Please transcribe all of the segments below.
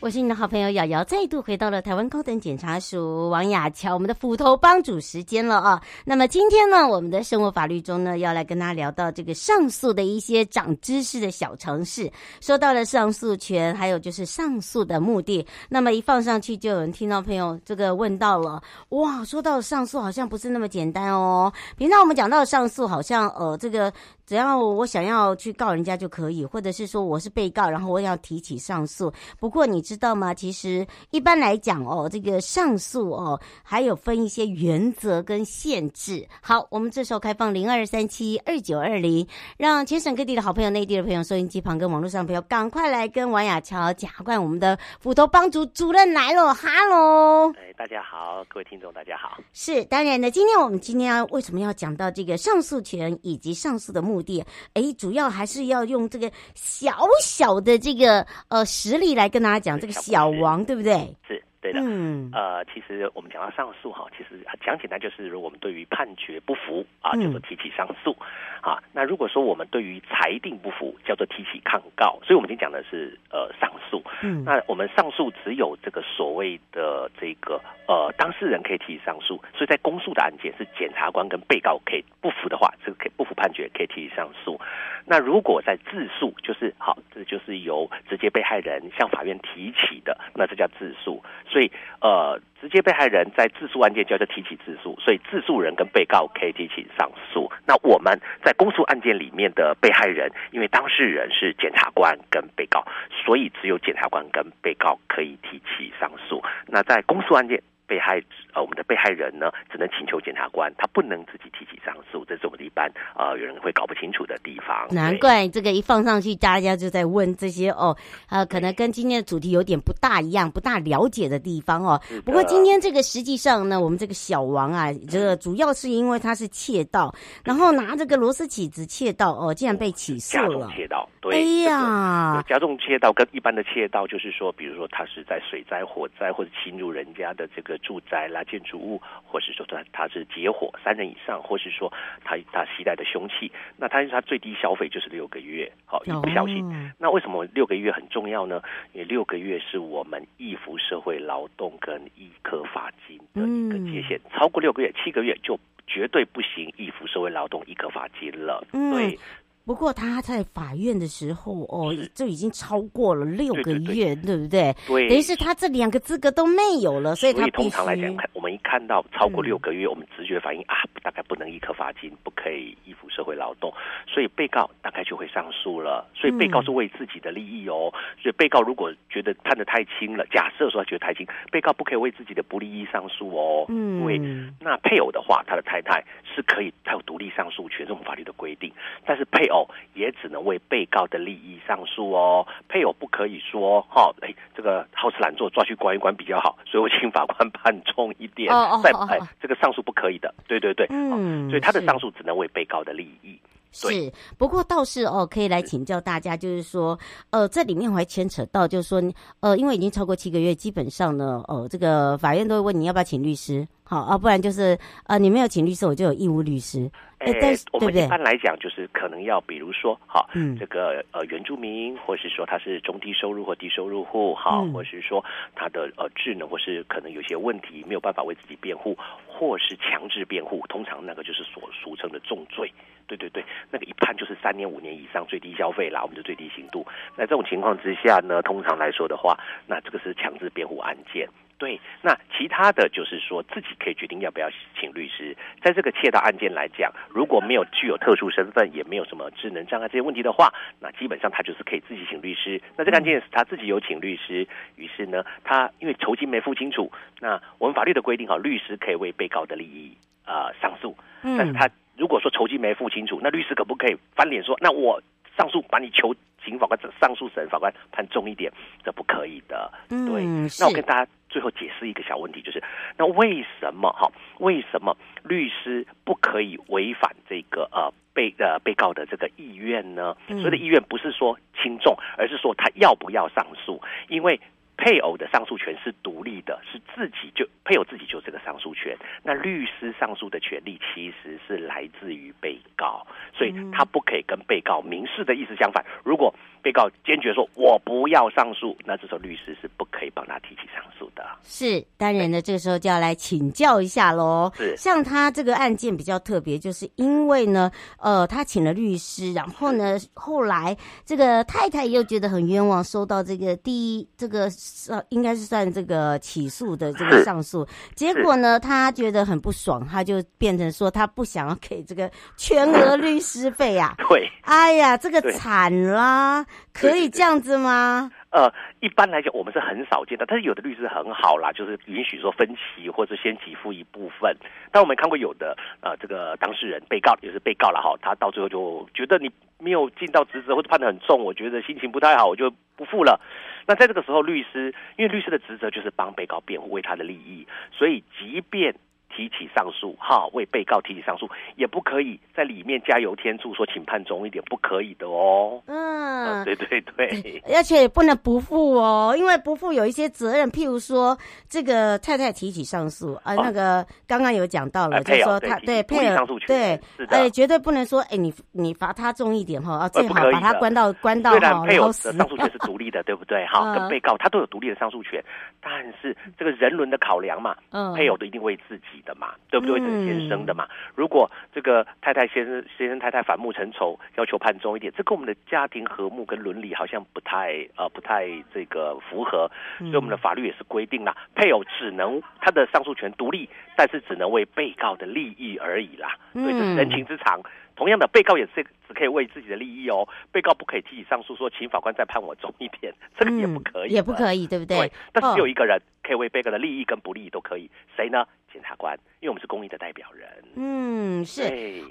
我是你的好朋友瑶瑶，再度回到了台湾高等检察署王雅乔，我们的斧头帮主时间了啊。那么今天呢，我们的生活法律中呢，要来跟大家聊到这个上诉的一些长知识的小常识。说到了上诉权，还有就是上诉的目的。那么一放上去，就有人听到朋友这个问到了，哇，说到上诉好像不是那么简单哦。平常我们讲到上诉，好像呃这个。只要我想要去告人家就可以，或者是说我是被告，然后我要提起上诉。不过你知道吗？其实一般来讲哦，这个上诉哦，还有分一些原则跟限制。好，我们这时候开放零二三七二九二零，让全省各地的好朋友、内地的朋友、收音机旁跟网络上的朋友，赶快来跟王雅乔、检察官我们的斧头帮主主任来了，哈喽！哎，大家好，各位听众大家好。是当然的，今天我们今天要为什么要讲到这个上诉权以及上诉的目的？哎，主要还是要用这个小小的这个呃实例来跟大家讲这个小王，对不对？是。嗯，呃，其实我们讲到上诉哈，其实讲简单就是，如果我们对于判决不服啊，叫做提起上诉，嗯、啊。那如果说我们对于裁定不服，叫做提起抗告。所以，我们今天讲的是呃上诉。嗯，那我们上诉只有这个所谓的这个呃当事人可以提起上诉，所以在公诉的案件是检察官跟被告可以不服的话，这个可以不服判决可以提起上诉。那如果在自诉，就是好，这就是由直接被害人向法院提起的，那这叫自诉。所以，呃，直接被害人在自诉案件就要提起自诉，所以自诉人跟被告可以提起上诉。那我们在公诉案件里面的被害人，因为当事人是检察官跟被告，所以只有检察官跟被告可以提起上诉。那在公诉案件。被害呃，我们的被害人呢，只能请求检察官，他不能自己提起上诉，这是我们的一般呃，有人会搞不清楚的地方。难怪这个一放上去，大家就在问这些哦，呃，可能跟今天的主题有点不大一样，不大了解的地方哦。不过今天这个实际上呢，我们这个小王啊，这个主要是因为他是窃盗，然后拿这个螺丝起子窃盗哦，竟然被起诉了。窃盗，对。哎呀，加重窃盗跟一般的窃盗就是说，比如说他是在水灾、火灾或者侵入人家的这个。住宅啦、建筑物，或是说他他是结伙三人以上，或是说他他携带的凶器，那他他最低消费就是六个月。好，一不小心，那为什么六个月很重要呢？因为六个月是我们易服社会劳动跟易科罚金的一个界限，超过六个月、七个月就绝对不行易服社会劳动一科罚金了。对。不过他在法院的时候，哦，就已经超过了六个月，对，不对？对，等于是他这两个资格都没有了，所以他通常来讲，我们一看到超过六个月，嗯、我们直觉反应啊，大概不能易科罚金，不可以依附社会劳动，所以被告大概就会上诉了。所以被告是为自己的利益哦。嗯、所以被告如果觉得判的太轻了，假设说他觉得太轻，被告不可以为自己的不利益上诉哦。嗯，因为那配偶的话，他的太太是可以，他有独立上诉权，这种法律的规定，但是配偶。也只能为被告的利益上诉哦，配偶不可以说哈，哎，这个好吃懒做，抓去关一关比较好，所以我请法官判重一点，再哎，这个上诉不可以的，对对对，嗯，所以他的上诉只能为被告的利益。是，不过倒是哦，可以来请教大家，就是说，呃，这里面还牵扯到，就是说，呃，因为已经超过七个月，基本上呢，呃，这个法院都会问你要不要请律师，好啊，不然就是，呃，你没有请律师，我就有义务律师。哎，但是，我们一般来讲，就是可能要，比如说，好，嗯，这个呃原住民，或是说他是中低收入或低收入户，好，或是说他的呃智能或是可能有些问题没有办法为自己辩护，或是强制辩护，通常那个就是所俗称的重罪。对对对，那个一判就是三年五年以上最低消费啦，我们的最低刑度。那这种情况之下呢，通常来说的话，那这个是强制辩护案件。对，那其他的就是说自己可以决定要不要请律师。在这个窃盗案件来讲，如果没有具有特殊身份，也没有什么智能障碍这些问题的话，那基本上他就是可以自己请律师。那这个案件是他自己有请律师，于是呢，他因为酬金没付清楚，那我们法律的规定哈，律师可以为被告的利益啊、呃、上诉，但是他。如果说酬金没付清楚，那律师可不可以翻脸说，那我上诉把你求请法官上诉审法官判重一点？这不可以的。嗯、对。那我跟大家最后解释一个小问题，就是那为什么哈？为什么律师不可以违反这个呃被呃被告的这个意愿呢？所谓的意愿不是说轻重，而是说他要不要上诉，因为。配偶的上诉权是独立的，是自己就配偶自己就这个上诉权。那律师上诉的权利其实是来自于被告，所以他不可以跟被告明示的意思相反。如果被告坚决说“我不要上诉”，那这时候律师是不可以帮他提起上诉的。是当然呢，这个时候就要来请教一下喽。是像他这个案件比较特别，就是因为呢，呃，他请了律师，然后呢，后来这个太太又觉得很冤枉，收到这个第一这个呃，应该是算这个起诉的这个上诉，结果呢，他觉得很不爽，他就变成说他不想要给这个全额律师费呀、啊。对，哎呀，这个惨啦。可以这样子吗？呃，一般来讲，我们是很少见的，但是有的律师很好啦，就是允许说分期或者先给付一部分。但我们看过有的呃，这个当事人被告也是被告了哈，他到最后就觉得你没有尽到职责或者判得很重，我觉得心情不太好，我就不付了。那在这个时候，律师因为律师的职责就是帮被告辩护，为他的利益，所以即便。提起上诉，哈，为被告提起上诉，也不可以在里面加油添醋，说请判重一点，不可以的哦。嗯，对对对，而且也不能不付哦，因为不付有一些责任，譬如说这个太太提起上诉，啊，那个刚刚有讲到了，就是说他对配偶对，哎，绝对不能说，哎，你你罚他重一点哈，啊，最好把他关到关到哈，配偶的上诉权是独立的，对不对？哈，跟被告他都有独立的上诉权，但是这个人伦的考量嘛，嗯，配偶都一定为自己。的嘛，对不对？是先生的嘛。如果这个太太先生先生太太反目成仇，要求判重一点，这跟我们的家庭和睦跟伦理好像不太呃不太这个符合。所以我们的法律也是规定了，配偶只能他的上诉权独立，但是只能为被告的利益而已啦。所以这是人情之常。同样的，被告也是只可以为自己的利益哦，被告不可以提起上诉说，请法官再判我重一点，这个也不可以，也不可以，对不对？对，但是只有一个人可以为被告的利益跟不利益都可以，谁呢？检察官，因为我们是公益的代表人。嗯，是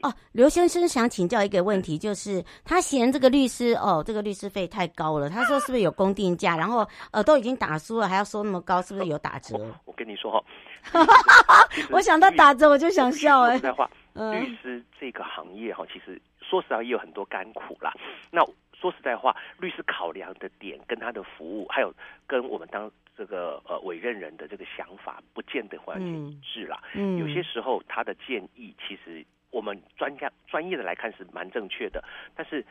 哦。刘先生想请教一个问题，就是他嫌这个律师哦，这个律师费太高了，他说是不是有公定价？然后呃，都已经打输了，还要收那么高，是不是有打折？我，我跟你说哈，我想到打折我就想笑哎。实在话律师这个行业哈，其实说实话也有很多甘苦啦。那说实在话，律师考量的点跟他的服务，还有跟我们当这个呃委任人的这个想法，不见得完全一致啦。嗯，有些时候他的建议，其实我们专家专业的来看是蛮正确的，但是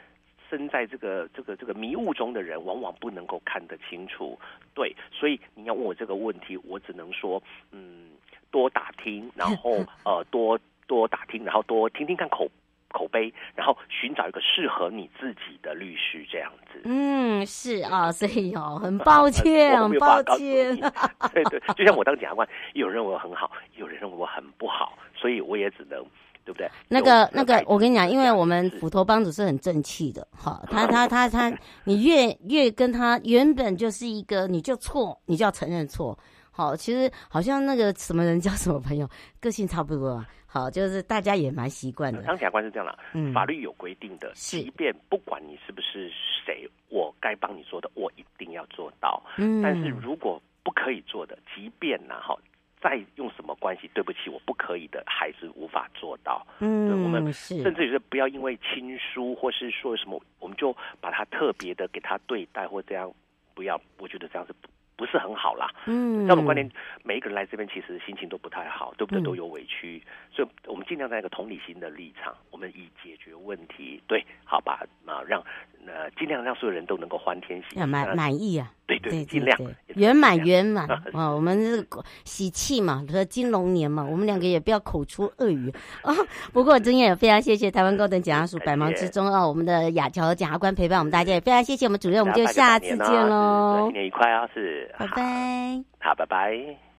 身在这个这个这个迷雾中的人，往往不能够看得清楚。对，所以你要问我这个问题，我只能说，嗯，多打听，然后 呃多。多打听，然后多听听看口口碑，然后寻找一个适合你自己的律师，这样子。嗯，是啊，所以哦，很抱歉，啊、很抱歉。对对，就像我当检察官，有人认为我很好，有人认为我很不好，所以我也只能，对不对？那个那个，我跟你讲，因为我们斧头帮主是很正气的，哈，他他他他，你越越跟他原本就是一个，你就错，你就要承认错。好，其实好像那个什么人交什么朋友，个性差不多啊。好，就是大家也蛮习惯的。当检察官是这样的，嗯，法律有规定的，是即便不管你是不是谁，我该帮你做的，我一定要做到。嗯，但是如果不可以做的，即便呢，哈，再用什么关系，对不起，我不可以的，还是无法做到。嗯，对，我们甚至于是不要因为亲疏或是说什么，我们就把他特别的给他对待或这样，不要，我觉得这样是不。不是很好啦，嗯，在我们观念，每一个人来这边其实心情都不太好，对不对？都有委屈，嗯、所以我们尽量在一个同理心的立场，我们以解决问题，对，好吧，啊，让呃尽量让所有人都能够欢天喜地，满满意啊。对对，尽量圆满 圆满啊！我们是喜气嘛，说金龙年嘛，我们两个也不要口出恶语啊。不过今天也非常谢谢台湾高等检察署百忙之中啊，我们的雅乔检察官陪伴我们大家，也非常谢谢我们主任，我们就下次见喽。新年愉快啊！是，拜拜。好，拜拜。